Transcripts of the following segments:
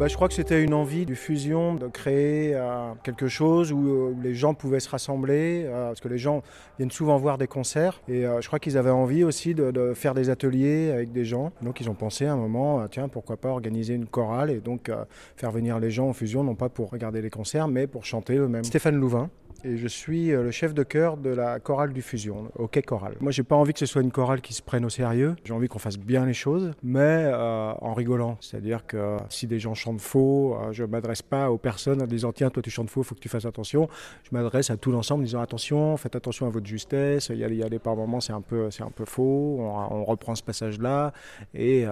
Bah, je crois que c'était une envie du fusion, de créer euh, quelque chose où, euh, les gens pouvaient se rassembler, euh, parce que les gens viennent souvent voir des concerts, et je crois qu'ils avaient envie aussi de, faire des ateliers avec des gens. Donc ils ont pensé à un moment, tiens, pourquoi pas organiser une chorale, et donc faire venir les gens en fusion, non pas pour regarder les concerts, mais pour chanter eux-mêmes. Stéphane Louvain, et je suis euh, le chef de chœur de la chorale du Fusion, au Quai Choral. Moi, j'ai pas envie que ce soit une chorale qui se prenne au sérieux. J'ai envie qu'on fasse bien les choses, mais euh, en rigolant. C'est-à-dire que si des gens chantent faux, euh, je m'adresse pas aux personnes en disant tiens, toi tu chantes faux, faut que tu fasses attention. Je m'adresse à tout l'ensemble en disant attention, faites attention à votre justesse. Y a, par moments c'est un peu, c'est un peu faux. On, reprend ce passage-là et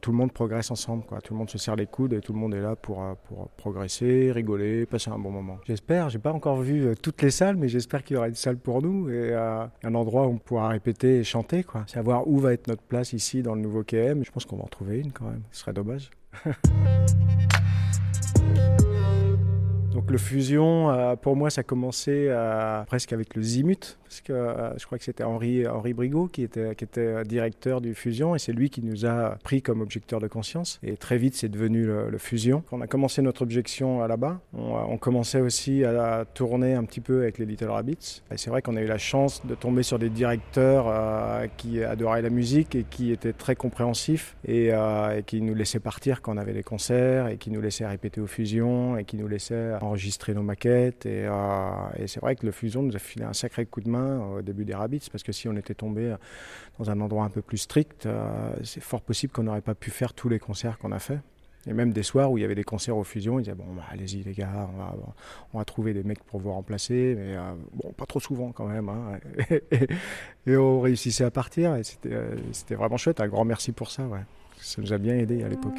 tout le monde progresse ensemble. Tout le monde se serre les coudes et tout le monde est là pour, pour progresser, rigoler, passer un bon moment. J'espère. J'ai pas encore vu toutes les salles, mais j'espère qu'il y aura une salle pour nous et euh, un endroit où on pourra répéter et chanter, quoi. Savoir où va être notre place ici dans le nouveau KM. Je pense qu'on va en trouver une quand même. Ce serait dommage. Le fusion, euh, pour moi, ça a commencé euh, presque avec le Zimut, parce que euh, je crois que c'était Henri, Henri Brigaud qui était, était directeur du fusion, et c'est lui qui nous a pris comme objecteur de conscience. Et très vite, c'est devenu le, fusion. On a commencé notre objection là-bas, on, commençait aussi à, tourner un petit peu avec les Little Rabbits. Et c'est vrai qu'on a eu la chance de tomber sur des directeurs qui adoraient la musique et qui étaient très compréhensifs et, qui nous laissaient partir quand on avait des concerts et qui nous laissaient répéter aux fusions et qui nous laissaient enregistrer nos maquettes. Et, euh, et c'est vrai que le Fusion nous a filé un sacré coup de main au début des Rabbits, parce que si on était tombé dans un endroit un peu plus strict, euh, c'est fort possible qu'on n'aurait pas pu faire tous les concerts qu'on a fait. Et même des soirs où il y avait des concerts au Fusion, ils disaient Bon, bah, allez-y les gars, on va, on va, trouver des mecs pour vous remplacer, mais euh, bon, pas trop souvent quand même. Hein. et, on réussissait à partir, et c'était vraiment chouette. Un grand merci pour ça. Ouais. Ça nous a bien aidé à l'époque.